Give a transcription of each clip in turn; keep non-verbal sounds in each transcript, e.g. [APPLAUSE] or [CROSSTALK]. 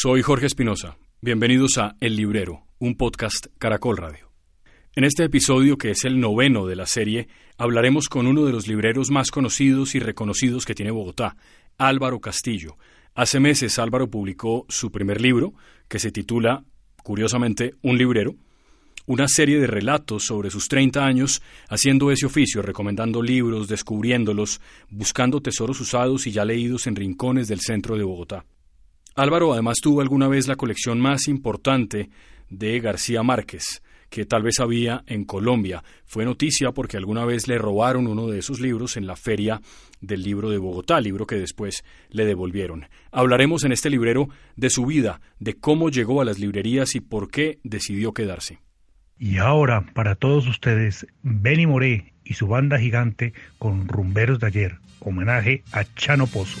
Soy Jorge Espinosa. Bienvenidos a El Librero, un podcast Caracol Radio. En este episodio, que es el noveno de la serie, hablaremos con uno de los libreros más conocidos y reconocidos que tiene Bogotá, Álvaro Castillo. Hace meses Álvaro publicó su primer libro, que se titula, curiosamente, Un librero, una serie de relatos sobre sus 30 años haciendo ese oficio, recomendando libros, descubriéndolos, buscando tesoros usados y ya leídos en rincones del centro de Bogotá. Álvaro además tuvo alguna vez la colección más importante de García Márquez, que tal vez había en Colombia. Fue noticia porque alguna vez le robaron uno de esos libros en la feria del libro de Bogotá, libro que después le devolvieron. Hablaremos en este librero de su vida, de cómo llegó a las librerías y por qué decidió quedarse. Y ahora, para todos ustedes, Benny Moré y su banda gigante con Rumberos de ayer, homenaje a Chano Pozo.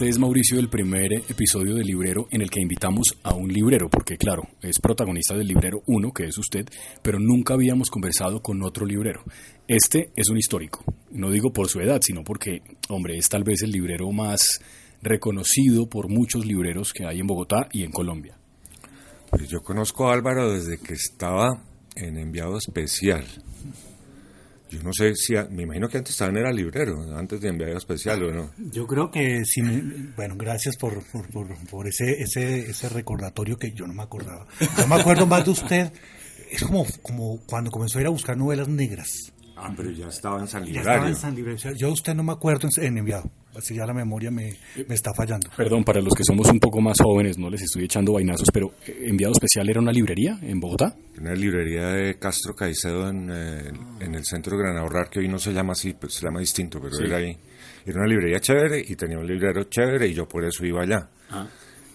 Este es Mauricio del primer episodio del librero en el que invitamos a un librero, porque claro, es protagonista del librero 1, que es usted, pero nunca habíamos conversado con otro librero. Este es un histórico, no digo por su edad, sino porque, hombre, es tal vez el librero más reconocido por muchos libreros que hay en Bogotá y en Colombia. Pues yo conozco a Álvaro desde que estaba en enviado especial. Yo no sé si, me imagino que antes también era librero, antes de enviado especial o no. Yo creo que sí, me- bueno, gracias por, por, por, por ese, ese, ese recordatorio que yo no me acordaba. Yo me acuerdo más de usted, es como, como cuando comenzó a ir a buscar novelas negras. Ah, pero ya estaba en San Ya estaba en San Libre. O sea, Yo a usted no me acuerdo en, en enviado, así ya la memoria me, me está fallando. Perdón, para los que somos un poco más jóvenes, no les estoy echando vainazos, pero eh, Enviado Especial era una librería en Bogotá. Una librería de Castro Caicedo en, eh, en el centro de Gran Ahorrar, que hoy no se llama así, pues se llama distinto, pero era ahí. Era una librería chévere y tenía un librero chévere y yo por eso iba allá.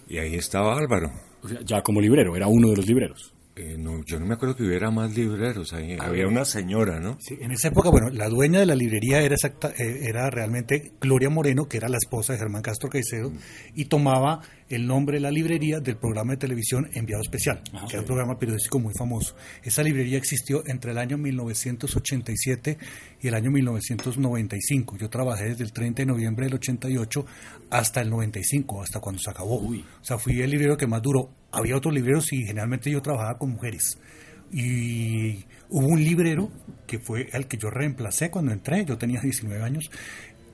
Y ahí estaba Álvaro. O sea, ya como librero, era uno de los libreros. Eh, no, yo no me acuerdo que hubiera más libreros ahí. Había una señora, ¿no? Sí, en esa época, bueno, la dueña de la librería era exacta, eh, era realmente Gloria Moreno, que era la esposa de Germán Castro Caicedo, y tomaba el nombre de la librería del programa de televisión Enviado Especial, que era un programa periodístico muy famoso. Esa librería existió entre el año 1987 y el año 1995. Yo trabajé desde el 30 de noviembre del 88 hasta el 95, hasta cuando se acabó. O sea, fui el librero que más duró. Había otros libreros y generalmente yo trabajaba con mujeres. Y hubo un librero que fue el que yo reemplacé cuando entré, yo tenía 19 años,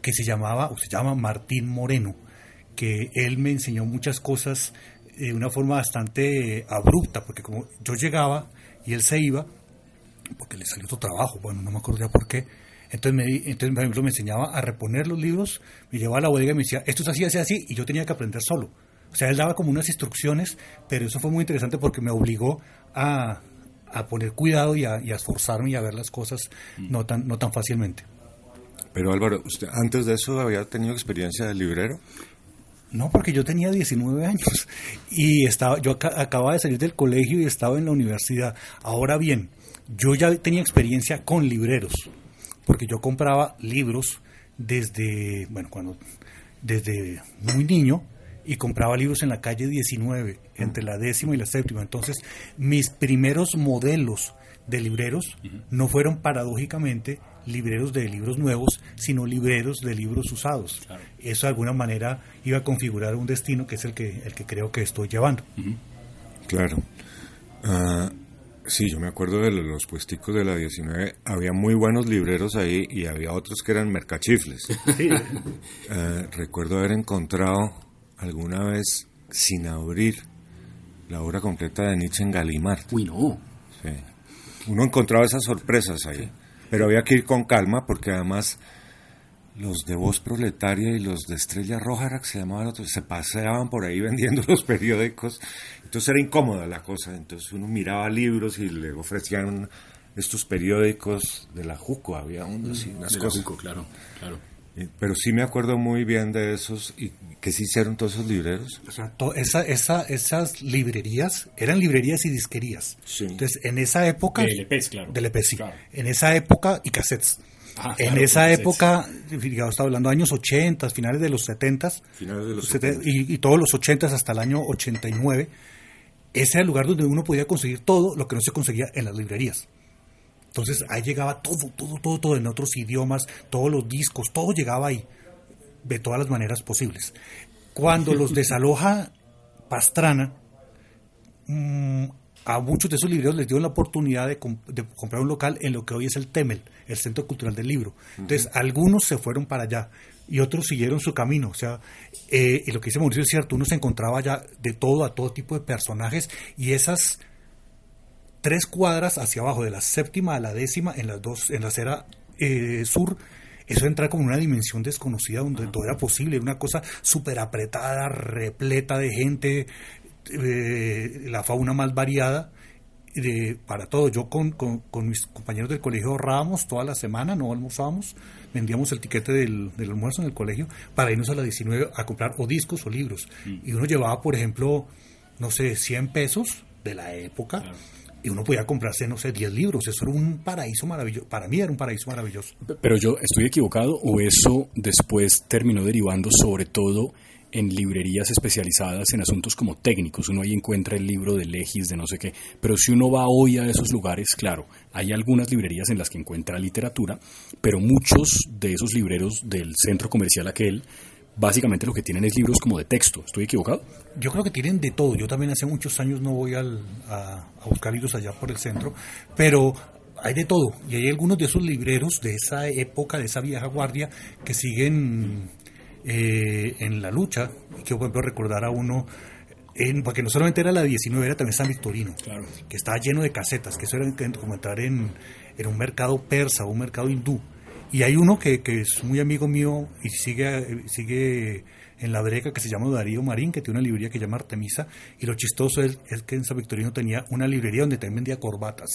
que se llamaba, o se llama Martín Moreno, que él me enseñó muchas cosas de una forma bastante eh, abrupta, porque como yo llegaba y él se iba, porque le salió otro trabajo, bueno, no me acuerdo ya por qué. Entonces, me, entonces, por ejemplo, me enseñaba a reponer los libros, me llevaba a la bodega y me decía, esto es así, así, así, y yo tenía que aprender solo. O sea, él daba como unas instrucciones, pero eso fue muy interesante porque me obligó a, a poner cuidado y a, y a esforzarme y a ver las cosas no tan, no tan fácilmente. Pero Álvaro, ¿usted antes de eso había tenido experiencia de librero? No, porque yo tenía 19 años [LAUGHS] y estaba, yo aca- acababa de salir del colegio y estaba en la universidad. Ahora bien, yo ya tenía experiencia con libreros, porque yo compraba libros desde, bueno, cuando, desde muy niño y compraba libros en la calle 19, entre la décima y la séptima. Entonces, mis primeros modelos de libreros no fueron paradójicamente libreros de libros nuevos, sino libreros de libros usados. Eso de alguna manera iba a configurar un destino que es el que, el que creo que estoy llevando. Claro. Ah, sí, yo me acuerdo de los puesticos de la 19. Había muy buenos libreros ahí y había otros que eran mercachifles. [LAUGHS] Ah, recuerdo haber encontrado alguna vez sin abrir la obra completa de Nietzsche en Gallimard. Uy, no. Sí. Uno encontraba esas sorpresas ahí, pero había que ir con calma porque además los de Voz Proletaria y los de Estrella Roja, que se llamaban otros, se paseaban por ahí [LAUGHS] vendiendo los periódicos, entonces era incómoda la cosa, entonces uno miraba libros y le ofrecían estos periódicos de la Juco, había unos unas De la. Juco, claro, claro. Eh, Pero sí me acuerdo muy bien de esos y que sí hicieron todos esos libreros. O sea, to- esa, esa, esas librerías eran librerías y disquerías. Sí. Entonces, en esa época. De LPs, claro. De LPs, sí. Claro. En esa época, y cassettes. Ah, en claro, esa época, digamos, estaba hablando de años 80, finales de los 70, Finales de los sete- 70. y, y todos los 80 hasta el año 89, ese era el lugar donde uno podía conseguir todo lo que no se conseguía en las librerías. Entonces ahí llegaba todo, todo, todo, todo en otros idiomas, todos los discos, todo llegaba ahí, de todas las maneras posibles. Cuando los [LAUGHS] desaloja Pastrana, mm, a muchos de esos libreros les dio la oportunidad de, com- de comprar un local en lo que hoy es el Temel, el Centro Cultural del Libro. Entonces, algunos se fueron para allá y otros siguieron su camino. O sea, eh, y lo que dice Mauricio es cierto, uno se encontraba allá de todo, a todo tipo de personajes y esas tres cuadras hacia abajo, de la séptima a la décima, en las dos, en la acera eh, sur, eso entra como una dimensión desconocida donde todo era posible, una cosa súper apretada, repleta de gente, eh, la fauna más variada. De, para todo, yo con, con, con mis compañeros del colegio ahorrábamos toda la semana, no almorzábamos, vendíamos el tiquete del, del almuerzo en el colegio para irnos a la 19 a comprar o discos o libros. Y uno llevaba, por ejemplo, no sé, 100 pesos de la época y uno podía comprarse, no sé, 10 libros. Eso era un paraíso maravilloso. Para mí era un paraíso maravilloso. Pero yo estoy equivocado o eso después terminó derivando sobre todo en librerías especializadas en asuntos como técnicos. Uno ahí encuentra el libro de Legis, de no sé qué. Pero si uno va hoy a esos lugares, claro, hay algunas librerías en las que encuentra literatura, pero muchos de esos libreros del centro comercial aquel, básicamente lo que tienen es libros como de texto. ¿Estoy equivocado? Yo creo que tienen de todo. Yo también hace muchos años no voy al- a, a buscar libros allá por el centro, pero hay de todo. Y hay algunos de esos libreros de esa época, de esa vieja guardia, que siguen eh, en la lucha. Y que, por ejemplo, recordar a uno, en, porque no solamente era la 19, era también San Victorino, Claro. que estaba lleno de casetas, que eso era como entrar en, en un mercado persa, un mercado hindú. Y hay uno que, que es muy amigo mío y sigue, sigue en la breca que se llama Darío Marín, que tiene una librería que se llama Artemisa. Y lo chistoso es, es que en San Victorino tenía una librería donde también vendía corbatas.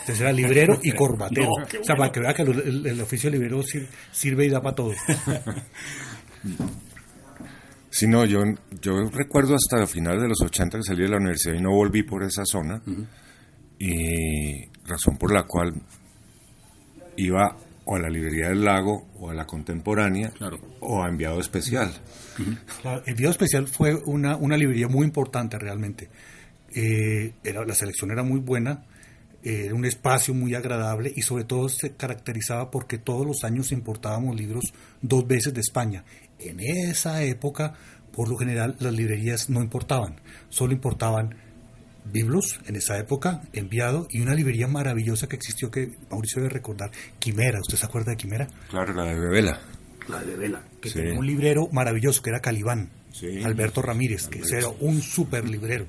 Entonces era librero y [LAUGHS] corbatero. No, o sea, para que vea que el, el- el oficio de librero sir- sirve y da para todo. [LAUGHS] Sí, no, yo, yo recuerdo hasta finales de los 80 que salí de la universidad y no volví por esa zona. Y razón por la cual iba o a la librería del lago o a la contemporánea Claro. o a enviado especial. Claro, el video especial fue una, una librería muy importante realmente. Eh, era, la selección era muy buena, eh, era un espacio muy agradable y sobre todo se caracterizaba porque todos los años importábamos libros dos veces de España. En esa época, por lo general, las librerías no importaban, solo importaban biblos en esa época, enviado, y una librería maravillosa que existió que Mauricio debe recordar, Quimera, ¿usted se acuerda de Quimera? Claro, la de Bebela. La de Vela, que Sí. tenía un librero maravilloso que era Calibán, Sí. Alberto Ramírez, que era un super librero.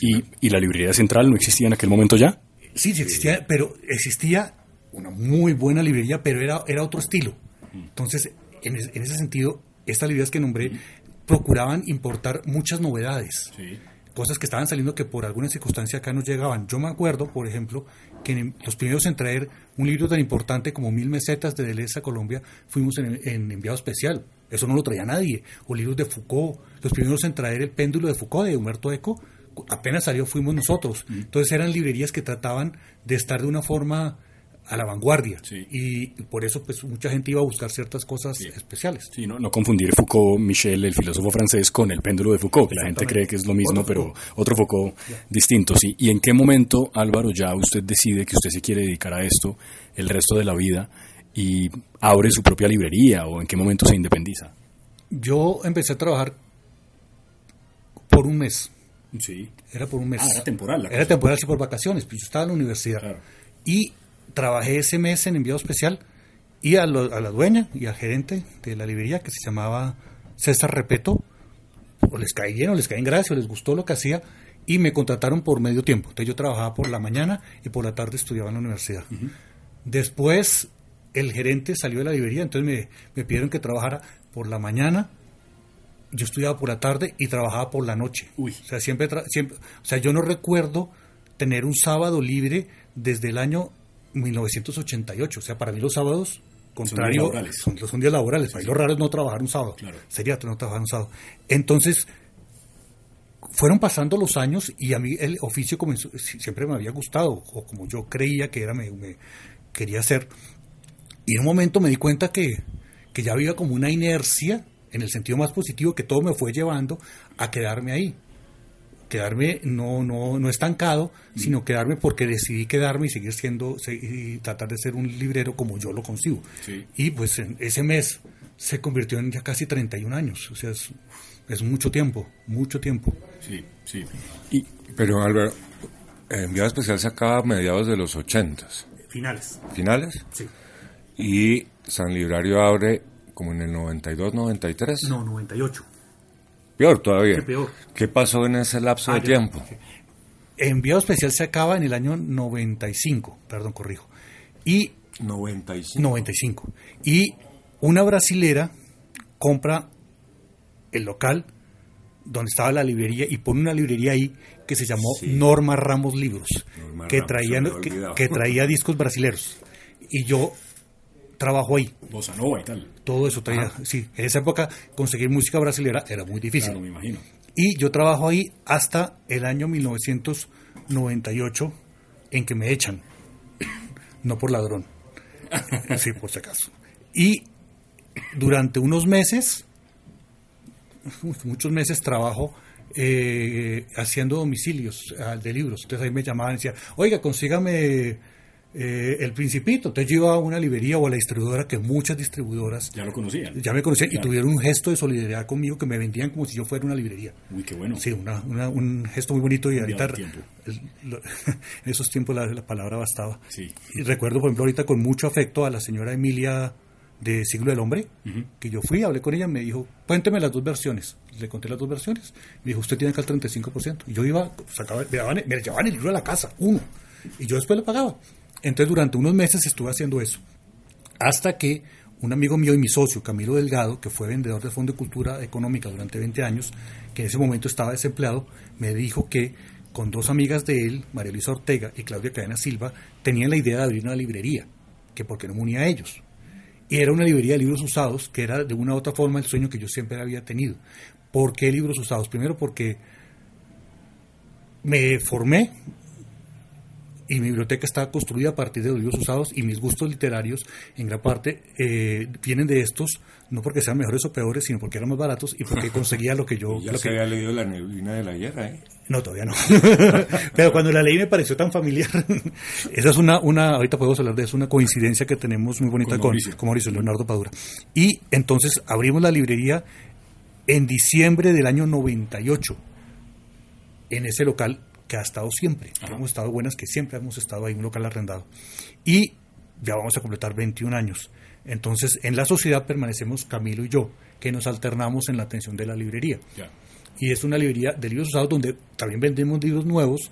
¿Y, ¿Y la librería central no existía en aquel momento ya? Sí, sí existía, pero existía una muy buena librería, pero era, era otro estilo. Entonces, en, en ese sentido, estas librerías que nombré procuraban importar muchas novedades. Cosas que estaban saliendo que por alguna circunstancia acá nos llegaban. Yo me acuerdo, por ejemplo, que en- los primeros en traer un libro tan importante como Mil Mesetas de Deleuze a Colombia fuimos en, en enviado especial. Eso no lo traía nadie. O libros de Foucault. Los primeros en traer El péndulo de Foucault de Humberto Eco, apenas salió fuimos nosotros. Entonces eran librerías que trataban de estar de una forma a la vanguardia. Sí. Y por eso pues mucha gente iba a buscar ciertas cosas especiales. Sí, no, no confundir Foucault, Michel, el filósofo francés, con el péndulo de Foucault, que la gente cree que es lo mismo, Otro pero otro Foucault distinto, sí. ¿Y en qué momento, Álvaro, ya usted decide que usted se quiere dedicar a esto el resto de la vida y abre su propia librería o en qué momento se independiza? Yo empecé a trabajar por un mes. Sí. Era por un mes. Ah, era temporal la Era cosa. temporal, sí, por vacaciones. Pues yo estaba en la universidad. Claro. Y trabajé ese mes en enviado especial. Y a, lo- a la dueña y al gerente de la librería, que se llamaba César Repeto, o les caí bien, o les caí en gracia, o les gustó lo que hacía, y me contrataron por medio tiempo. Entonces yo trabajaba por la mañana y por la tarde estudiaba en la universidad. Después el gerente salió de la librería, entonces me, me pidieron que trabajara por la mañana, yo estudiaba por la tarde y trabajaba por la noche. Uy. O sea, siempre, siempre, o sea, yo no recuerdo tener un sábado libre desde el año 1988. O sea, para mí los sábados, contrario, son, son días laborales. Para mí lo raro es no trabajar un sábado. Claro. Sería no trabajar un sábado. Entonces, fueron pasando los años y a mí el oficio comenzó, siempre me había gustado, o como yo creía que era, me, me quería hacer. Y en un momento me di cuenta que, que ya había como una inercia, en el sentido más positivo, que todo me fue llevando a quedarme ahí. Quedarme no, no, no estancado, sino quedarme porque decidí quedarme y seguir siendo, y tratar de ser un librero como yo lo consigo. Sí. Y pues en ese mes se convirtió en ya casi 31 años. O sea, es, es mucho tiempo, mucho tiempo. Sí, sí. Y Pero Álvaro, eh, Enviado Especial se acaba a mediados de los 80, Finales. finales, Sí. y San Librario abre como en el 92, 93. No, 98. Peor todavía. Qué peor. ¿Qué pasó en ese lapso Ah, de tiempo? Enviado especial se acaba en el año 95, perdón, corrijo. Y 95. 95. Y una brasilera compra el local donde estaba la librería y pone una librería ahí que se llamó Norma Ramos Libros, Norma que Ramos, traía, que, traía discos brasileros. Y yo trabajo ahí. Bossa Nova y tal. Todo eso traía. Sí, en esa época conseguir música brasilera era muy difícil. Claro, me imagino. Y yo trabajo ahí hasta el año 1998 en que me echan. [COUGHS] No por ladrón. [LAUGHS] Sí, por si acaso. Y durante unos meses, [LAUGHS] muchos meses trabajo eh, haciendo domicilios ah, de libros. Entonces ahí me llamaban y decían, oiga, consígame eh, El Principito. Entonces yo iba a una librería o a la distribuidora, que muchas distribuidoras Ya lo conocían. ya me conocían y tuvieron un gesto de solidaridad conmigo que me vendían como si yo fuera una librería. Uy, qué bueno. Sí, una- una- un gesto muy bonito y ahorita el- lo- [LAUGHS] en esos tiempos la, la palabra bastaba. Sí. Y recuerdo, por ejemplo, ahorita con mucho afecto a la señora Emilia de Siglo del Hombre, que yo fui, hablé con ella, me dijo, cuénteme las dos versiones. Le conté las dos versiones. Me dijo, usted tiene acá el 35%. Y yo iba, sacaba, me, daban- me llevaban el libro a la casa, uno. Y yo después lo pagaba. Entonces, durante unos meses estuve haciendo eso. Hasta que un amigo mío y mi socio, Camilo Delgado, que fue vendedor de Fondo de Cultura Económica durante 20 años, que en ese momento estaba desempleado, me dijo que con dos amigas de él, María Luisa Ortega y Claudia Cadena Silva, tenían la idea de abrir una librería, que por qué no me unía a ellos. Y era una librería de libros usados, que era de una u otra forma el sueño que yo siempre había tenido. ¿Por qué libros usados? Primero porque me formé y mi biblioteca está construida a partir de los libros usados y mis gustos literarios en gran parte eh, vienen de estos, no porque sean mejores o peores, sino porque eran más baratos y porque [LAUGHS] conseguía lo que yo... Ya lo se que- había leído La neblina de la guerra, ¿eh? no, todavía no. [LAUGHS] Pero cuando la leí me pareció tan familiar. [LAUGHS] Esa es una, una, ahorita podemos hablar de eso, una coincidencia que tenemos muy bonita Con con, Mauricio. con Mauricio Leonardo Padura. Y entonces abrimos la librería en diciembre del año 98 en ese local que ha estado siempre. que Hemos estado buenas, que siempre hemos estado ahí, un local arrendado. Y ya vamos a completar 21 años. Entonces, en la sociedad permanecemos Camilo y yo, que nos alternamos en la atención de la librería y es una librería de libros usados donde también vendemos libros nuevos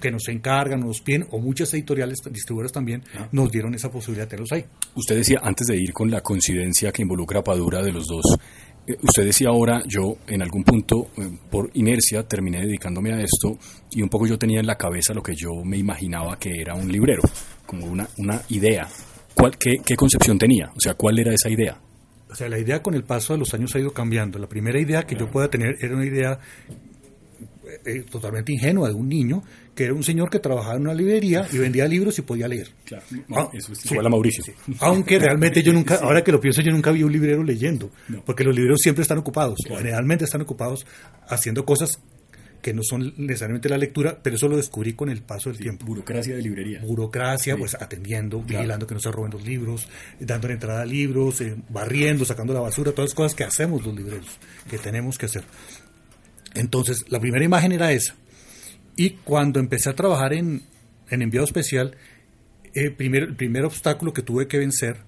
que nos encargan, nos piden, o muchas editoriales, distribuidoras también, nos dieron esa posibilidad de tenerlos ahí. Usted decía, antes de ir con la coincidencia que involucra a Padura de los dos, usted decía ahora, yo en algún punto, eh, por inercia, terminé dedicándome a esto y un poco yo tenía en la cabeza lo que yo me imaginaba que era un librero, como una, una idea. ¿Cuál, qué, ¿Qué concepción tenía? O sea, ¿cuál era esa idea? O sea, la idea con el paso de los años ha ido cambiando. La primera idea que yo pueda tener era una idea eh, totalmente ingenua de un niño, que era un señor que trabajaba en una librería y vendía libros y podía leer. Claro, Ah, eso es sí. igual a Mauricio. Aunque realmente yo nunca, ahora que lo pienso, yo nunca vi un librero leyendo, porque los libreros siempre están ocupados, o generalmente están ocupados haciendo cosas que no son necesariamente la lectura, pero eso lo descubrí con el paso del tiempo. Burocracia de librería. Burocracia, pues atendiendo, vigilando que no se roben los libros, dándole entrada a libros, eh, barriendo, sacando la basura, todas las cosas que hacemos los libreros, que tenemos que hacer. Entonces, la primera imagen era esa. Y cuando empecé a trabajar en, en enviado especial, el primer, el primer obstáculo que tuve que vencer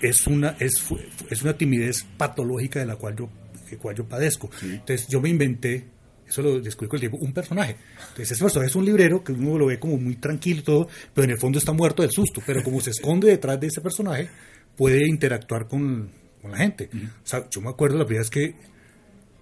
es una, es, es una timidez patológica de la cual yo el cual yo padezco. Entonces yo me inventé, eso lo descubrí con el tiempo, un personaje. Entonces ese personaje es un librero que uno lo ve como muy tranquilo y todo, pero en el fondo está muerto del susto. Pero como se esconde detrás de ese personaje, puede interactuar con, con la gente. O sea, yo me acuerdo la primera vez que,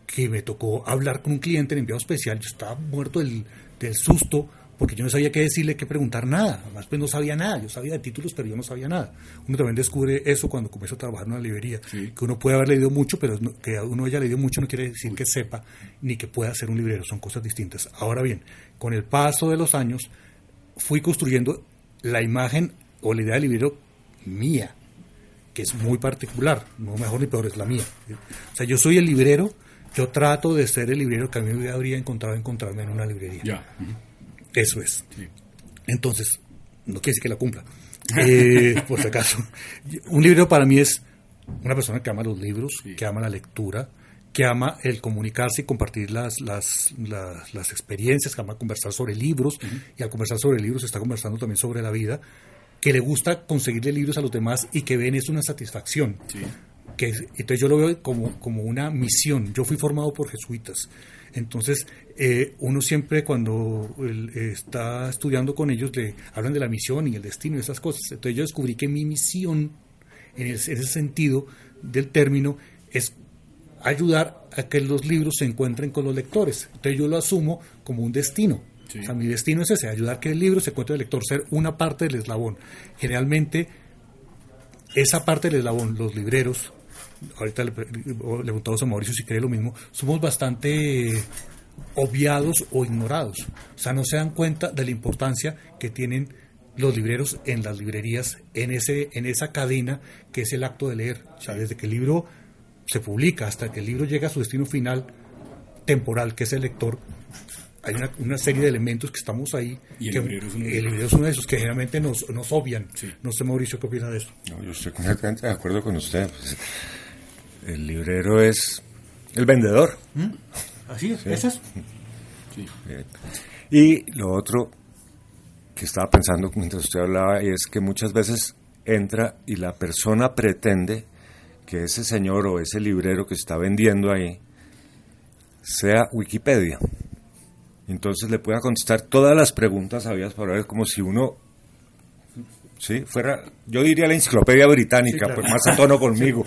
que me tocó hablar con un cliente en enviado especial, yo estaba muerto del, del susto porque yo no sabía qué decirle, qué preguntar, nada. Además, pues no sabía nada. Yo sabía de títulos, pero yo no sabía nada. Uno también descubre eso cuando comienza a trabajar en una librería. Que uno puede haber leído mucho, pero no- que uno haya leído mucho no quiere decir que sepa ni que pueda ser un librero. Son cosas distintas. Ahora bien, con el paso de los años, fui construyendo la imagen o la idea del librero mía, que es muy particular, no mejor ni peor, es la mía. O sea, yo soy el librero, yo trato de ser el librero que a mí me habría encontrado encontrarme en una librería. Ya. Eso es. Entonces, no quiere decir que la cumpla. Eh, por si acaso. Un libro para mí es una persona que ama los libros, que ama la lectura, que ama el comunicarse y compartir las, las, las, las experiencias, que ama conversar sobre libros, y al conversar sobre libros está conversando también sobre la vida, que le gusta conseguirle libros a los demás y que ven eso una satisfacción. Que, es- entonces yo lo veo como, como una misión. Yo fui formado por jesuitas. Entonces, eh, uno siempre cuando está estudiando con ellos le hablan de la misión y el destino y esas cosas. Entonces yo descubrí que mi misión, en, el- en ese sentido del término, es ayudar a que los libros se encuentren con los lectores. Entonces yo lo asumo como un destino. O sea, mi destino es ese, ayudar a que el libro se encuentre el lector, ser una parte del eslabón. Generalmente, esa parte del eslabón, los libreros, ahorita le, le preguntamos a Mauricio si cree lo mismo, somos bastante obviados o ignorados. O sea, no se dan cuenta de la importancia que tienen los libreros en las librerías, en, ese, en esa cadena que es el acto de leer. O sea, desde que el libro se publica hasta que el libro llega a su destino final temporal, que es el lector, hay una, una serie de elementos que estamos ahí. Y el que- librero es uno de el ellos. librero es uno de esos que generalmente nos, nos obvian. No sé, Mauricio, ¿qué opina de eso? No, yo estoy completamente de acuerdo con usted. Pues, el librero es el vendedor. Así es, eso es. Eh, Y lo otro que estaba pensando mientras usted hablaba es que muchas veces entra y la persona pretende que ese señor o ese librero que está vendiendo ahí sea Wikipedia. Entonces le pueda contestar todas las preguntas habidas para ver como si uno sí fuera yo diría la enciclopedia británica Sí, claro. pues más a tono conmigo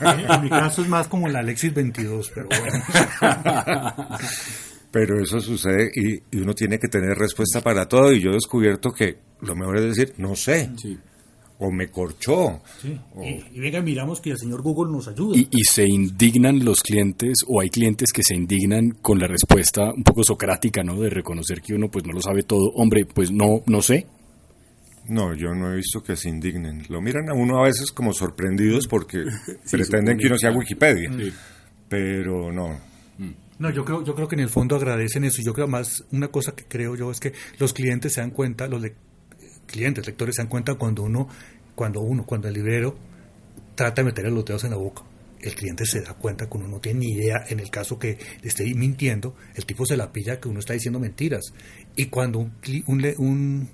En, en mi caso es más como la Alexis 22, pero bueno. [LAUGHS] Pero eso sucede y, y uno tiene que tener respuesta para todo y yo he descubierto que lo mejor es decir, no sé, o me corchó. o- Y, y venga, miramos que el señor Google nos ayuda. Y, y se indignan los clientes, o hay clientes que se indignan con la respuesta un poco socrática, ¿no? De reconocer que uno pues no lo sabe todo. Hombre, pues no, no sé. No, yo no he visto que se indignen. Lo miran a uno a veces como sorprendidos porque [LAUGHS] pretenden que uno sea Wikipedia. Pero no. No, yo creo, yo creo que en el fondo agradecen eso. Yo creo más, una cosa que creo yo es que los clientes se dan cuenta, los le- clientes, lectores se dan cuenta cuando uno, cuando uno, cuando el librero trata de meterle los dedos en la boca. El cliente se da cuenta que uno no tiene ni idea, en el caso que le esté mintiendo, el tipo se la pilla que uno está diciendo mentiras. Y cuando un, cli- un, le- un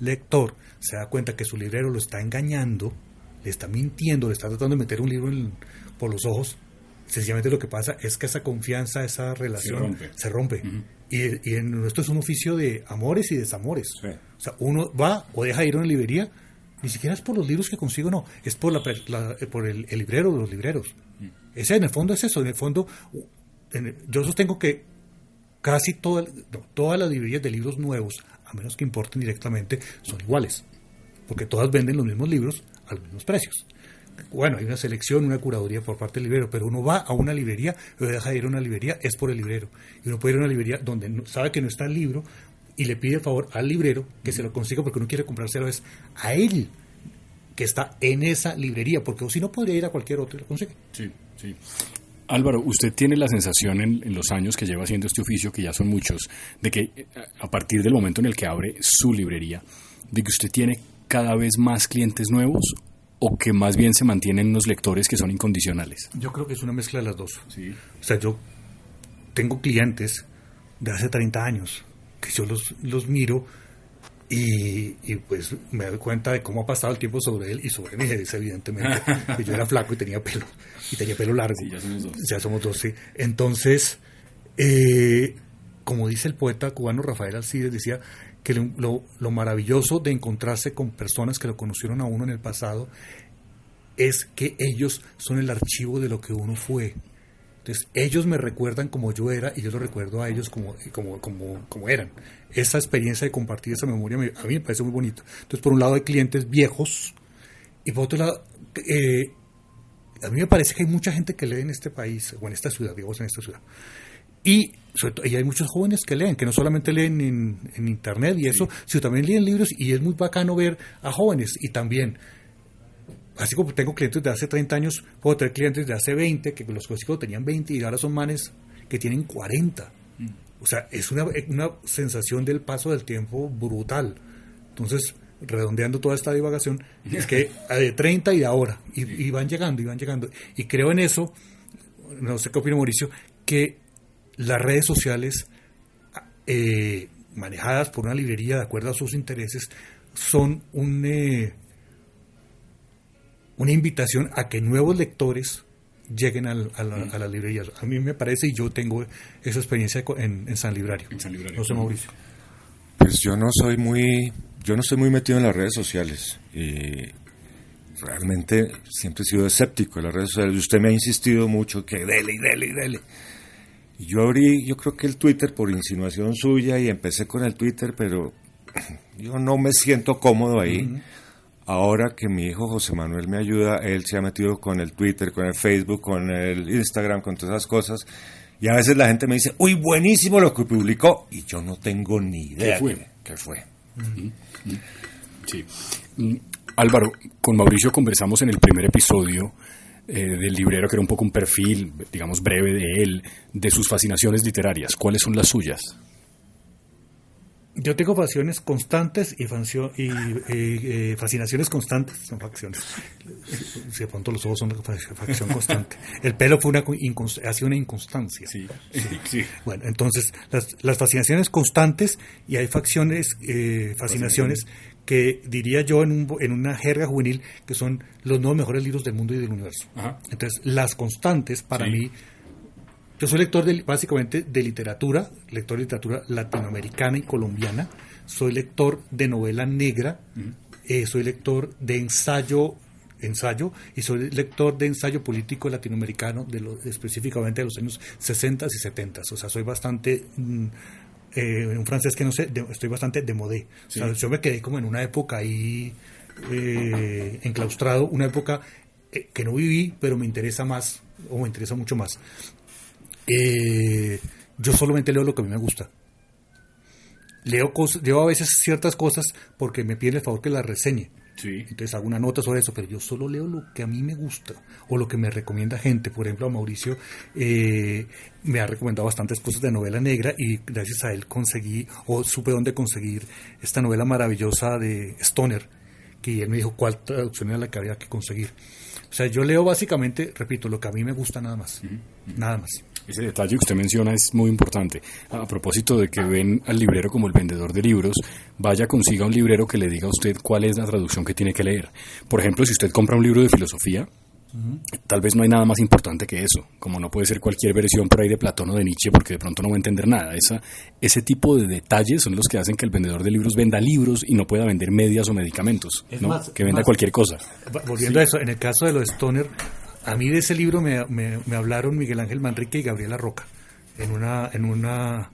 lector se da cuenta que su librero lo está engañando, le está mintiendo, le está tratando de meter un libro en- por los ojos, sencillamente lo que pasa es que esa confianza, esa relación rompe. se rompe. y, y en esto es un oficio de amores y desamores. Sí. O sea, uno va o deja de ir a una librería, ni siquiera es por los libros que consigo, no, es por, la, por el, el librero de los libreros. Ese en el fondo es eso, en el fondo u- en el- yo sostengo que casi toda, no, todas las librerías de libros nuevos, menos que importen directamente, son iguales, porque todas venden los mismos libros a los mismos precios. Bueno, hay una selección, una curaduría por parte del librero, pero uno va a una librería, o deja de ir a una librería, es por el librero. Y uno puede ir a una librería donde no- sabe que no está el libro y le pide favor al librero que se lo consiga porque uno quiere comprárselo es a él que está en esa librería, porque si no podría ir a cualquier otro y lo consigue. Sí, sí. Álvaro, usted tiene la sensación en, en los años que lleva haciendo este oficio, que ya son muchos, de que eh, a partir del momento en el que abre su librería, de que usted tiene cada vez más clientes nuevos o que más bien se mantienen unos lectores que son incondicionales. Yo creo que es una mezcla de las dos. Sí. O sea, yo tengo clientes de hace 30 años que yo los, los miro Y, y, pues me doy cuenta de cómo ha pasado el tiempo sobre él y sobre mi vejez, evidentemente. [LAUGHS] yo era flaco y tenía pelo, y tenía pelo largo. Sí, ya somos dos. Ya somos dos, sí. Entonces, eh, como dice el poeta cubano Rafael Alcides, decía que lo, lo maravilloso de encontrarse con personas que lo conocieron a uno en el pasado es que ellos son el archivo de lo que uno fue. Entonces, ellos me recuerdan como yo era y yo lo recuerdo a ellos como, como, como, como eran. Esa experiencia de compartir esa memoria me- a mí me parece muy bonito. Entonces, por un lado hay clientes viejos y por otro lado, eh, a mí me parece que hay mucha gente que lee en este país, o en esta ciudad, digamos en esta ciudad. Y, sobre todo, y hay muchos jóvenes que leen, que no solamente leen en, en internet y eso, sino también leen libros y es muy bacano ver a jóvenes y también así como tengo clientes de hace 30 años, puedo tener clientes de hace 20, que los conozco tenían 20 y ahora son manes que tienen 40. O sea, es una, una sensación del paso del tiempo brutal. Entonces, redondeando toda esta divagación, [LAUGHS] es que de 30 y de ahora, y, y van llegando, y van llegando. Y creo en eso, no sé qué opina Mauricio, que las redes sociales eh, manejadas por una librería de acuerdo a sus intereses son un... eh, una invitación a que nuevos lectores lleguen al- a, la, a las librerías. A mí me parece, y yo tengo esa experiencia en, en San Librario. En San Librario. No sé, Mauricio. Pues yo no soy muy, yo no estoy muy metido en las redes sociales y realmente siempre he sido escéptico de las redes sociales. Usted me ha insistido mucho que dele y dele y dele. Y yo abrí, yo creo que el Twitter por insinuación suya y empecé con el Twitter, pero yo no me siento cómodo ahí. Ahora que mi hijo José Manuel me ayuda, él se ha metido con el Twitter, con el Facebook, con el Instagram, con todas esas cosas. Y a veces la gente me dice, uy, buenísimo lo que publicó. Y yo no tengo ni idea. fue? qué- ¿Qué fue? Sí. Mm, Álvaro, con Mauricio conversamos en el primer episodio eh, del librero, que era un poco un perfil, digamos, breve de él, de sus fascinaciones literarias. ¿Cuáles son las suyas? Yo tengo pasiones constantes y, y, eh, eh, fascinaciones constantes, son facciones. Si de pronto los ojos son una facción constante. El pelo fue una, co- incons- ha sido una inconstancia. Sí, sí. Bueno, entonces, las, las fascinaciones constantes y hay facciones, eh, fascinaciones que diría yo en, un, en una jerga juvenil que son los nuevos mejores libros del mundo y del universo. Ajá. Entonces, las constantes para Sí. mí, yo soy lector de, básicamente de literatura, lector de literatura latinoamericana y colombiana, soy lector de novela negra, eh, soy lector de ensayo ensayo y soy lector de ensayo político latinoamericano de lo- específicamente de los años 60 y 70 o sea soy bastante mm, eh, un francés que no sé de- estoy bastante de modé. O sea, yo me quedé como en una época ahí eh, enclaustrado una época eh, que no viví pero me interesa más o me interesa mucho más eh, yo solamente leo lo que a mí me gusta. Leo, cosas, leo a veces ciertas cosas porque me piden el favor que las reseñe. Sí. Entonces hago una nota sobre eso, pero yo solo leo lo que a mí me gusta o lo que me recomienda gente. Por ejemplo, a Mauricio eh, me ha recomendado bastantes cosas de novela negra y gracias a él conseguí o supe dónde conseguir esta novela maravillosa de Stoner, que él me dijo cuál traducción era la que había que conseguir. O sea, yo leo básicamente, repito, lo que a mí me gusta nada más. Nada más. Ese detalle que usted menciona es muy importante. A propósito de que ven al librero como el vendedor de libros, vaya consiga un librero que le diga a usted cuál es la traducción que tiene que leer. Por ejemplo, si usted compra un libro de filosofía, tal vez no hay nada más importante que eso. Como no puede ser cualquier versión por ahí de Platón o de Nietzsche, porque de pronto no va a entender nada. Esa, ese tipo de detalles son los que hacen que el vendedor de libros venda libros y no pueda vender medias o medicamentos. Es ¿no? más, que venda más. cualquier cosa. Volviendo a eso, en el caso de los Stoner, a mí de ese libro me, me- me hablaron Miguel Ángel Manrique y Gabriela Roca en una en una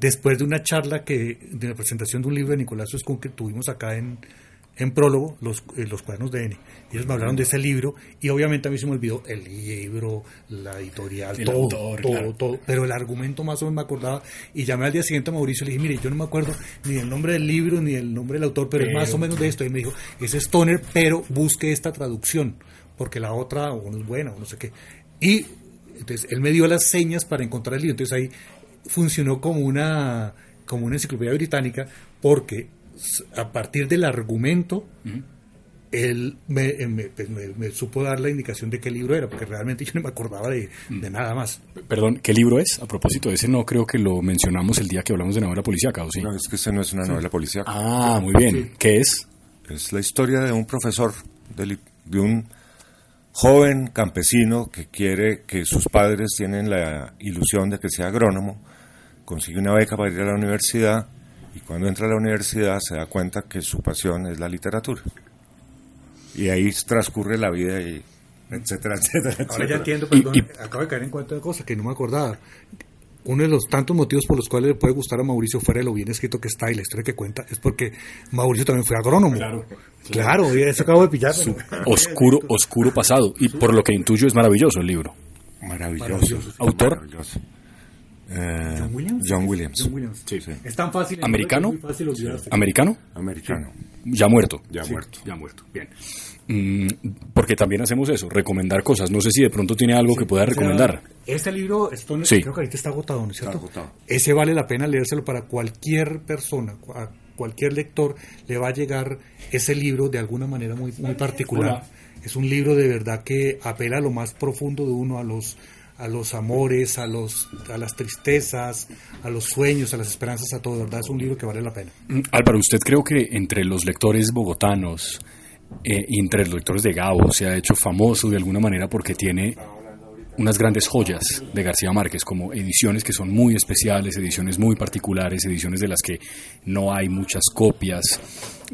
después de una charla que de la presentación de un libro de Nicolás Escún que tuvimos acá en en prólogo los, eh, los cuadernos de N. Ellos me hablaron de ese libro y obviamente a mí se me olvidó el libro, la editorial, El todo, autor, todo, claro. todo. Pero el argumento más o menos me acordaba y llamé al día siguiente a Mauricio y le dije, mire, yo no me acuerdo ni el nombre del libro ni el nombre del autor, pero, es más o menos de esto. Y me dijo, es Stoner, pero busque esta traducción, porque la otra o no es buena o no sé qué. Y entonces él me dio las señas para encontrar el libro. Entonces ahí funcionó como una, como una enciclopedia británica, porque a partir del argumento él me, eh, me- pues, me- me supo dar la indicación de qué libro era, porque realmente yo no me acordaba de, de nada más. Perdón, ¿qué libro es? A propósito, ese no creo que lo mencionamos el día que hablamos de novela policíaca, ¿o sí? No, es que esta no es una novela policíaca. Ah, muy bien. ¿Qué es? Es la historia de un profesor, de, de un joven campesino que quiere que sus padres tienen la ilusión de que sea agrónomo, consigue una beca para ir a la universidad y cuando entra a la universidad se da cuenta que su pasión es la literatura. Y ahí transcurre la vida y etcétera, etcétera, Ahora ya entiendo, Y- perdón, y- acabo de caer en cuenta de cosas que no me acordaba. Uno de los tantos motivos por los cuales le puede gustar a Mauricio fuera de lo bien escrito que está y la historia que cuenta es porque Mauricio también fue agrónomo. Claro, claro, y eso acabo de pillar. Su oscuro, oscuro pasado. Y por lo que intuyo es maravilloso el libro. Maravilloso. Maravilloso. ¿Autor? Maravilloso. Eh, John Williams. John Williams. John Williams. Sí. Es tan fácil. ¿Americano? Fácil. ¿Americano? Americano. Ya muerto. Ya Sí, muerto. Ya muerto. Bien. Mm, porque también hacemos eso, recomendar cosas. No sé si de pronto tiene algo que pueda O sea, recomendar. Este libro, esto no- Sí. creo que ahorita está agotado, ¿no es cierto? Está agotado. Ese vale la pena leérselo para cualquier persona, a cualquier lector le va a llegar ese libro de alguna manera muy, muy particular. Hola. Es un libro de verdad que apela a lo más profundo de uno, a los a los amores, a los a las tristezas, a los sueños, a las esperanzas, a todo, de verdad es un libro que vale la pena. Mm, Álvaro, usted creo que entre los lectores bogotanos eh, entre los lectores de Gabo se ha hecho famoso de alguna manera porque tiene unas grandes joyas de García Márquez, como ediciones que son muy especiales, ediciones muy particulares, ediciones de las que no hay muchas copias.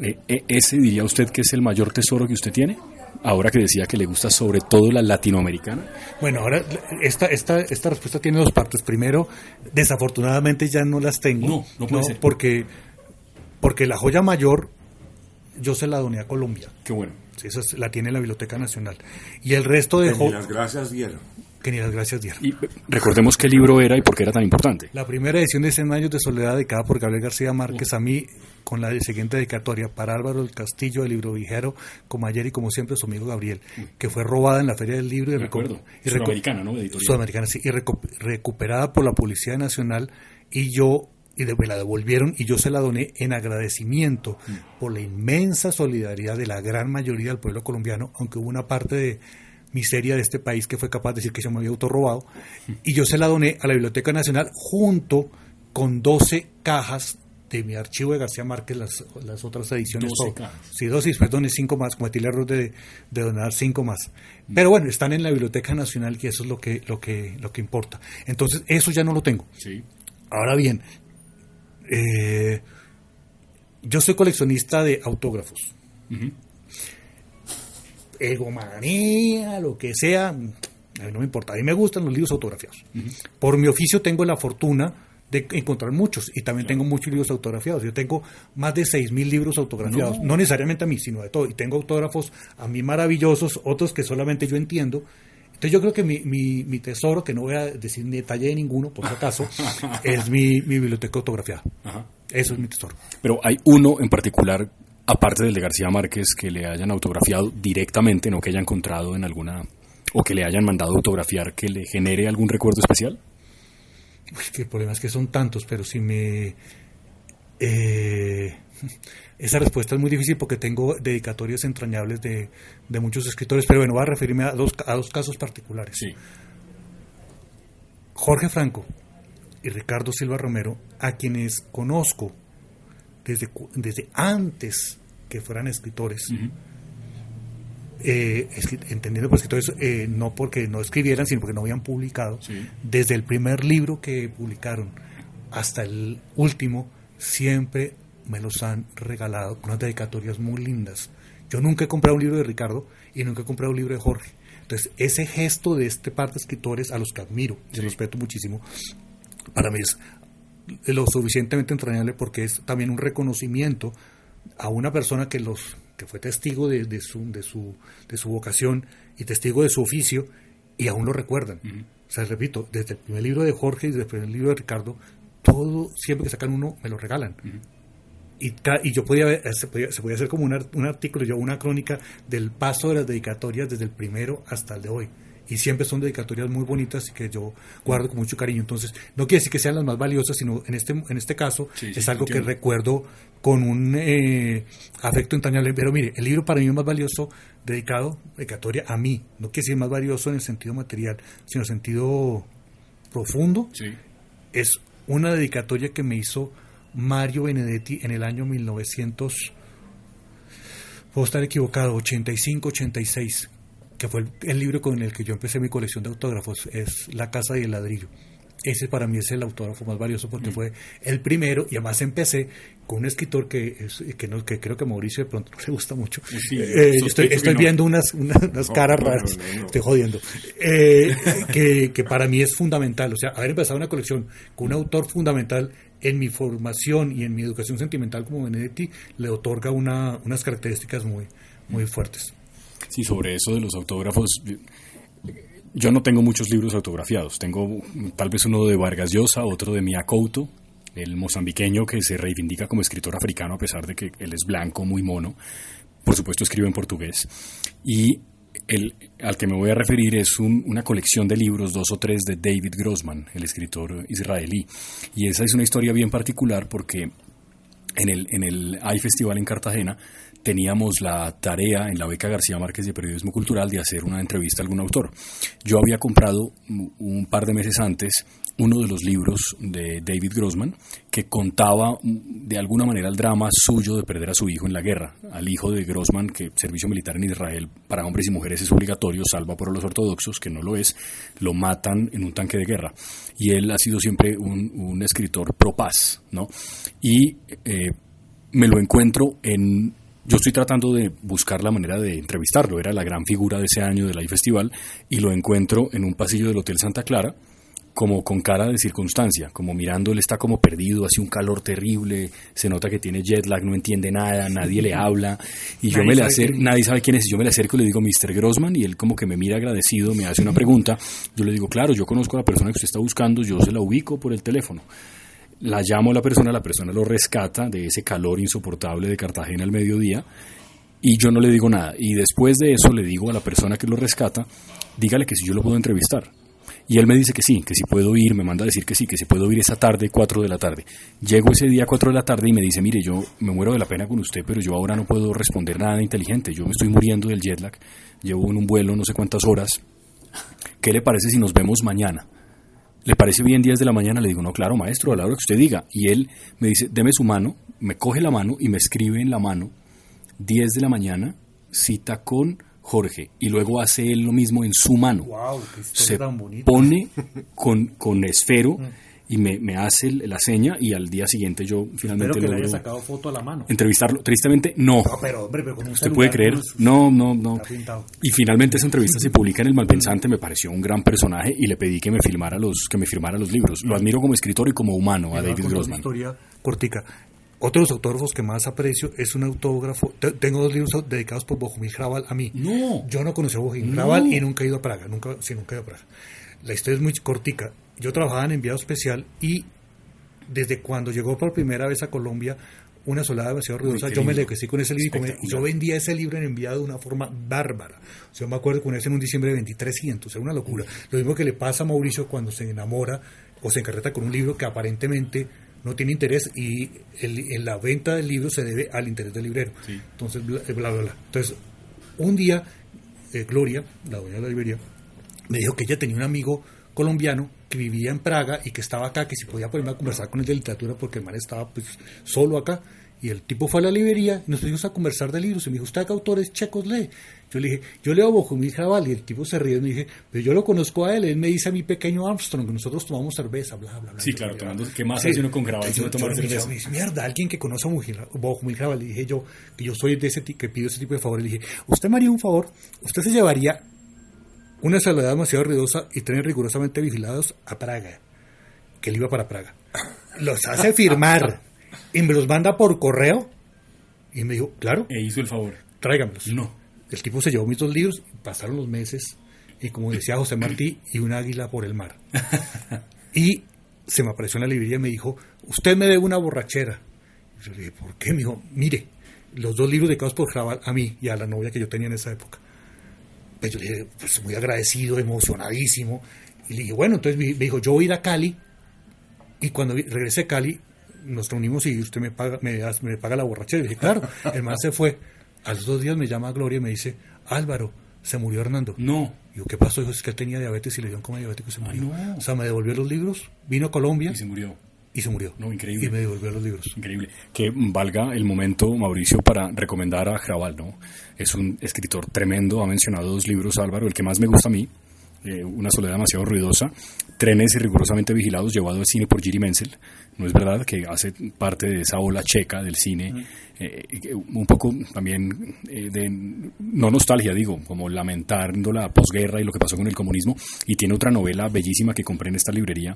Eh, eh, ¿Ese diría usted que es el mayor tesoro que usted tiene? Ahora que decía que le gusta sobre todo la latinoamericana. Bueno, ahora esta, esta, esta respuesta tiene dos partes. Primero, desafortunadamente ya no las tengo. No, no puede ser. Porque, porque la joya mayor yo se la doné a Colombia. Qué bueno. Sí, esa es- la tiene la Biblioteca Nacional. Y el resto de Que ni las gracias dieron. que ni las gracias dieron. Y eh, recordemos qué libro era y por qué era tan importante. La primera edición de 100 años de soledad dedicada por Gabriel García Márquez a mí con la siguiente dedicatoria para Álvaro del Castillo, el libro vigero, como ayer y como siempre su amigo Gabriel, que fue robada en la Feria del Libro y, Me acuerdo. y Sudamericana, ¿no? Editorial. Sudamericana, sí, y recu- recuperada por la Policía Nacional y yo y me la devolvieron y yo se la doné en agradecimiento por la inmensa solidaridad de la gran mayoría del pueblo colombiano, aunque hubo una parte de miseria de este país que fue capaz de decir que se me había autorrobado, y yo se la doné a la Biblioteca Nacional junto con 12 cajas de mi archivo de García Márquez, las, las otras ediciones. 12 todo. cajas. Sí, dos, y perdón, cinco más, cometí el error de, de donar cinco más. Pero bueno, están en la Biblioteca Nacional y eso es lo que, lo que, lo que importa. Entonces, eso ya no lo tengo. Sí. Ahora bien, eh, yo soy coleccionista de autógrafos. Egomanía, lo que sea, a mí no me importa. A mí me gustan los libros autografiados. Por mi oficio tengo la fortuna de encontrar muchos y también tengo muchos libros autografiados. Yo tengo más de 6.000 libros autografiados, no. necesariamente a mí, sino de todo. Y tengo autógrafos a mí maravillosos, otros que solamente yo entiendo. Entonces yo creo que mi, mi, mi tesoro, que no voy a decir ni detalle de ninguno, por si acaso, [LAUGHS] es mi, mi biblioteca autografiada. Ajá. Eso es mi tesoro. Pero hay uno en particular, aparte del de García Márquez, que le hayan autografiado directamente, no que haya encontrado en alguna, o que le hayan mandado autografiar, que le genere algún recuerdo especial. Uy, que el problema es que son tantos, pero si me... eh, [LAUGHS] esa respuesta es muy difícil porque tengo dedicatorias entrañables de, de muchos escritores, pero bueno, voy a referirme a dos, a dos casos particulares. Jorge Franco y Ricardo Silva Romero, a quienes conozco desde, desde antes que fueran escritores, eh, escri- entendiendo por escritores, eh, no porque no escribieran, sino porque no habían publicado, Sí. desde el primer libro que publicaron hasta el último, siempre me los han regalado con unas dedicatorias muy lindas. Yo nunca he comprado un libro de Ricardo y nunca he comprado un libro de Jorge. Entonces, ese gesto de este par de escritores a los que admiro y respeto muchísimo, para mí es lo suficientemente entrañable porque es también un reconocimiento a una persona que los que fue testigo de, de su, de, su, de su vocación y testigo de su oficio y aún lo recuerdan. O sea, repito, desde el primer libro de Jorge y desde el primer libro de Ricardo, todo, siempre que sacan uno, me lo regalan. Y, y yo podía, se podía, se podía hacer como un, un artículo, yo una crónica del paso de las dedicatorias desde el primero hasta el de hoy. y siempre son dedicatorias muy bonitas y que yo guardo con mucho cariño. Entonces, no quiere decir que sean las más valiosas, sino en este, en este caso Sí, sí, es algo que recuerdo con un eh, afecto entrañable. Pero mire, el libro para mí es más valioso, dedicado, dedicatoria a mí. No quiere decir más valioso en el sentido material, sino en el sentido profundo. Sí. Es una dedicatoria que me hizo Mario Benedetti en el año 1900, puedo estar equivocado, 85, 86, que fue el, el libro con el que yo empecé mi colección de autógrafos, es La Casa y el Ladrillo. Ese para mí es el autógrafo más valioso Mm. porque fue el primero y además empecé con un escritor que, es- que, no, que creo que a Mauricio de pronto no le gusta mucho. Sí, Eh, sospecho estoy que estoy no. viendo unas, unas, unas No, caras no, raras, estoy jodiendo. Eh, que, que para mí es fundamental, o sea, haber empezado una colección con un autor fundamental en mi formación y en mi educación sentimental como Benedetti le otorga una, unas características muy, muy fuertes. Sí, sobre eso de los autógrafos. Yo no tengo muchos libros autografiados. Tengo tal vez uno de Vargas Llosa, otro de Mia Couto, el mozambiqueño que se reivindica como escritor africano a pesar de que él es blanco, muy mono. Por supuesto escribe en portugués. Y el al que me voy a referir es un- una colección de libros, dos o tres, de David Grossman, el escritor israelí. Y esa es una historia bien particular porque en el, en el AI Festival en Cartagena teníamos la tarea en la beca García Márquez de Periodismo Cultural de hacer una entrevista a algún autor. Yo había comprado un par de meses antes uno de los libros de David Grossman que contaba mm, de alguna manera el drama suyo de perder a su hijo en la guerra, al hijo de Grossman que servicio militar en Israel para hombres y mujeres es obligatorio, salva por los ortodoxos, que no lo es, lo matan en un tanque de guerra. Y él ha sido siempre un, un escritor pro paz, ¿no? Y eh, me lo encuentro en... Yo estoy tratando de buscar la manera de entrevistarlo, era la gran figura de ese año del Festival, y lo encuentro en un pasillo del Hotel Santa Clara, como con cara de circunstancia, como mirando, él está como perdido, hace un calor terrible, se nota que tiene jet lag, no entiende nada, nadie le habla, y yo me le acerco, nadie sabe quién es, y yo me le acerco y le digo, Mr. Grossman, y él como que me mira agradecido, me hace una pregunta, yo le digo, claro, yo conozco a la persona que usted está buscando, yo se la ubico por el teléfono. La llamo a la persona, la persona lo rescata de ese calor insoportable de Cartagena al mediodía y yo no le digo nada. Y después de eso le digo a la persona que lo rescata, dígale que si yo lo puedo entrevistar. Y él me dice que sí, que si puedo ir, me manda a decir que sí, que si puedo ir esa tarde, 4 de la tarde. Llego ese día 4 de la tarde y me dice, mire, yo me muero de la pena con usted, pero yo ahora no puedo responder nada inteligente. Yo me estoy muriendo del jet lag, llevo en un vuelo no sé cuántas horas. ¿Qué le parece si nos vemos mañana? ¿Le parece bien 10 de la mañana? Le digo, no, claro, maestro, a la hora que usted diga. Y él me dice, deme su mano, me coge la mano y me escribe en la mano 10 de la mañana, cita con Jorge. Y luego hace él lo mismo en su mano. ¡Wow! ¡Qué historia Se tan pone [LAUGHS] con, con esfero y me, me hace el- la seña y al día siguiente yo finalmente Espero que le haya logro sacado foto a la mano. entrevistarlo. Tristemente, no. No, pero hombre, pero ¿Usted puede creer? No, no, no. Y finalmente esa entrevista se publica en El Malpensante, me pareció un gran personaje y le pedí que me firmara los, que me firmara los libros. Lo admiro como escritor y como humano a David Grossman. historia cortica. Otro de los autógrafos que más aprecio es un autógrafo. te- Tengo dos libros dedicados por Bohumil Hrabal a mí. No. Yo no conocí a Bohumil No. Hrabal y nunca he ido a Praga. Nunca, sí, nunca he ido a Praga. La historia es muy cortica. Yo trabajaba en enviado especial y desde cuando llegó por primera vez a Colombia una solada demasiado ruidosa, yo me enloquecí con ese libro y yo vendía ese libro en enviado de una forma bárbara. O sea, yo me acuerdo que una vez en un diciembre vendí 300, era una locura. Lo mismo que le pasa a Mauricio cuando se enamora o se encarreta con un libro que aparentemente no tiene interés y el- en la venta del libro se debe al interés del librero. Entonces, bla, bla, bla, bla. Entonces, un día, eh, Gloria, la dueña de la librería, me dijo que ella tenía un amigo colombiano que vivía en Praga y que estaba acá, que si podía ponerme a conversar con él de literatura porque el man estaba pues solo acá. Y el tipo fue a la librería y nos pusimos a conversar de libros. Y me dijo, ¿usted qué autores checos lee? Yo le dije, yo leo Bohumil Hrabal. Y el tipo se ríe y me dije, pero yo lo conozco a él. Él me dice a mi pequeño Armstrong que nosotros tomamos cerveza, bla, bla, bla. Sí, claro, tomando-. ¿qué más hace uno con Entonces, si no tomar cerveza? me dice, mierda, alguien que conoce a Bohumil- Bohumil Hrabal. Le dije yo, que yo soy de ese tipo, que pido ese tipo de favor. Le dije, ¿usted me haría un favor? ¿Usted se llevaría una soledad demasiado ruidosa y trenes rigurosamente vigilados a Praga, que él iba para Praga. Los hace firmar y me los manda por correo. Y me dijo, claro, E hizo el favor. tráigamelos. No. El tipo se llevó mis dos libros, pasaron los meses, y como decía José Martí, y un águila por el mar. [LAUGHS] Y se me apareció en la librería y me dijo, usted me debe una borrachera. Y yo le dije, ¿por qué? Me dijo, mire, los dos libros dedicados por Jabal a mí y a la novia que yo tenía en esa época. Pues yo le dije, pues muy agradecido, emocionadísimo. Y le dije, bueno, entonces me dijo, yo voy a ir a Cali. Y cuando regresé a Cali, nos reunimos y usted me paga, me, me paga la borrachera. Y dije, claro, el man se fue. A los dos días me llama Gloria y me dice, Álvaro, se murió Hernando. No. Y yo, ¿qué pasó? Dijo, es que él tenía diabetes y le dio un coma diabético y se murió. no. O sea, me devolvió los libros, vino a Colombia Y se murió. Y se murió. No, increíble. Y me devolvió los libros. Increíble. Que valga el momento, Mauricio, para recomendar a Jraval, ¿no? Es un escritor tremendo, ha mencionado dos libros, Álvaro, el que más me gusta a mí, eh, Una soledad demasiado ruidosa, Trenes rigurosamente vigilados, llevado al cine por Giri Menzel. No es verdad que hace parte de esa ola checa del cine, eh, eh, un poco también eh, de, no nostalgia, digo, como lamentando la posguerra y lo que pasó con el comunismo. Y tiene otra novela bellísima que compré en esta librería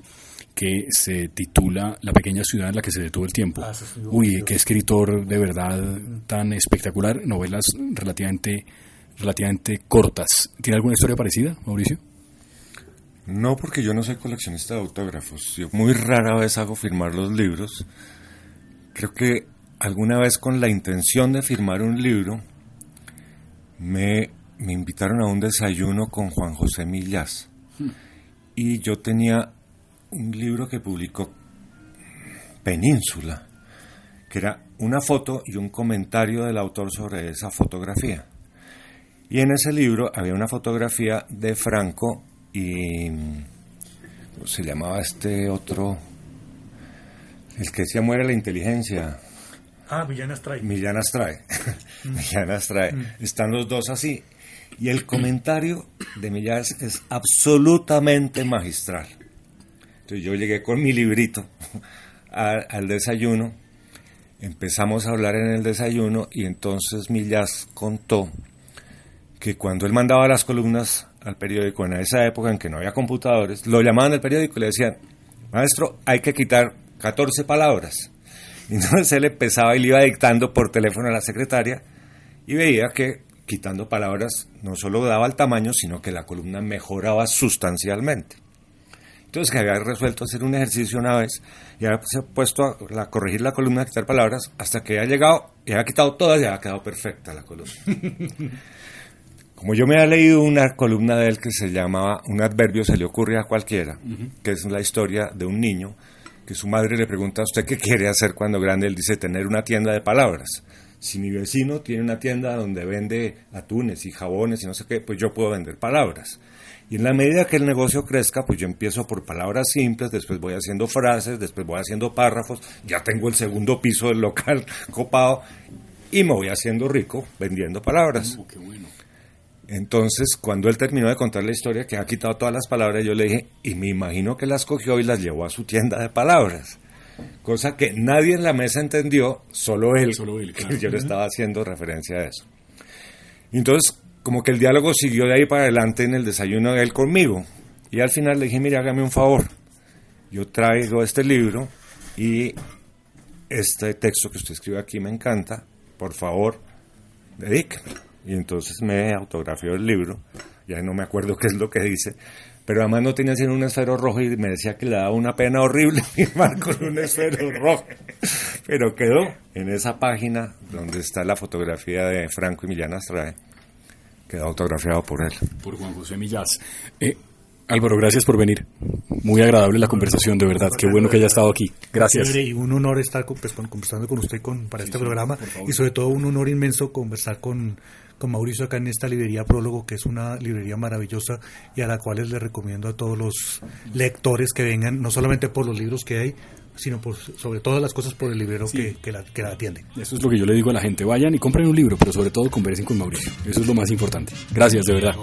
que se titula La pequeña ciudad en la que se detuvo el tiempo. Ah, Uy, qué escritor de verdad tan espectacular. Novelas relativamente, relativamente cortas. ¿Tiene alguna historia parecida, Mauricio? No, porque yo no soy coleccionista de autógrafos. Yo muy rara vez hago firmar los libros. Creo que alguna vez con la intención de firmar un libro, me, me invitaron a un desayuno con Juan José Millás. Y yo tenía un libro que publicó Península, que era una foto y un comentario del autor sobre esa fotografía. Y en ese libro había una fotografía de Franco y ¿cómo se llamaba este otro, el que decía muere la inteligencia, Ah, Villana Strike. Millán Astrae. Millán Astrae. [LAUGHS] [LAUGHS] Están los dos así. Y el comentario de Millán es, es absolutamente magistral. Entonces yo llegué con mi librito [LAUGHS] a- al desayuno, empezamos a hablar en el desayuno y entonces Millás contó que cuando él mandaba las columnas al periódico en esa época en que no había computadores, lo llamaban al periódico y le decían, maestro, hay que quitar 14 palabras. Y [LAUGHS] entonces él empezaba y le iba dictando por teléfono a la secretaria y veía que quitando palabras no solo daba el tamaño, sino que la columna mejoraba sustancialmente. Entonces que había resuelto hacer un ejercicio una vez y había puesto a, corregir la columna, a quitar palabras, hasta que había llegado y había quitado todas y había quedado perfecta la columna. [LAUGHS] Como yo me había leído una columna de él que se llamaba Un adverbio se le ocurre a cualquiera, que es la historia de un niño que su madre le pregunta a usted qué quiere hacer cuando grande, él dice tener una tienda de palabras. Si mi vecino tiene una tienda donde vende atunes y jabones y no sé qué, pues yo puedo vender palabras. Y en la medida que el negocio crezca, pues yo empiezo por palabras simples, después voy haciendo frases, después voy haciendo párrafos, ya tengo el segundo piso del local [LAUGHS] copado y me voy haciendo rico vendiendo palabras. qué bueno. Entonces, cuando él terminó de contar la historia, que ha quitado todas las palabras, yo le dije, y me imagino que las cogió y las llevó a su tienda de palabras. Cosa que nadie en la mesa entendió, solo él. Solo él, [LAUGHS] claro. Yo le estaba haciendo referencia a eso. Entonces, como que el diálogo siguió de ahí para adelante en el desayuno de él conmigo. Y al final le dije, mire, hágame un favor. Yo traigo este libro y este texto que usted escribe aquí me encanta. Por favor, dedíqueme. Y entonces me autografió el libro, ya no me acuerdo qué es lo que dice, pero además no tenía sino un esfero rojo y me decía que le daba una pena horrible [LAUGHS] firmar con un esfero rojo. Pero quedó en esa página donde está la fotografía de Franco y Millán Astrae, quedó autografiado por él. Por Juan José Millás. Eh, Álvaro, gracias por venir. Muy agradable la conversación, de verdad. Qué bueno que haya estado aquí. Gracias. Y un honor estar pues, con- conversando con usted con, para este programa y sobre todo un honor inmenso conversar con, con Mauricio acá en esta librería Prólogo, que es una librería maravillosa y a la cual les recomiendo a todos los lectores que vengan, no solamente por los libros que hay, sino por, sobre todas las cosas por el librero que, que la, que la atiende. Eso es lo que yo le digo a la gente. Vayan y compren un libro, pero sobre todo conversen con Mauricio. Eso es lo más importante. Gracias, de verdad.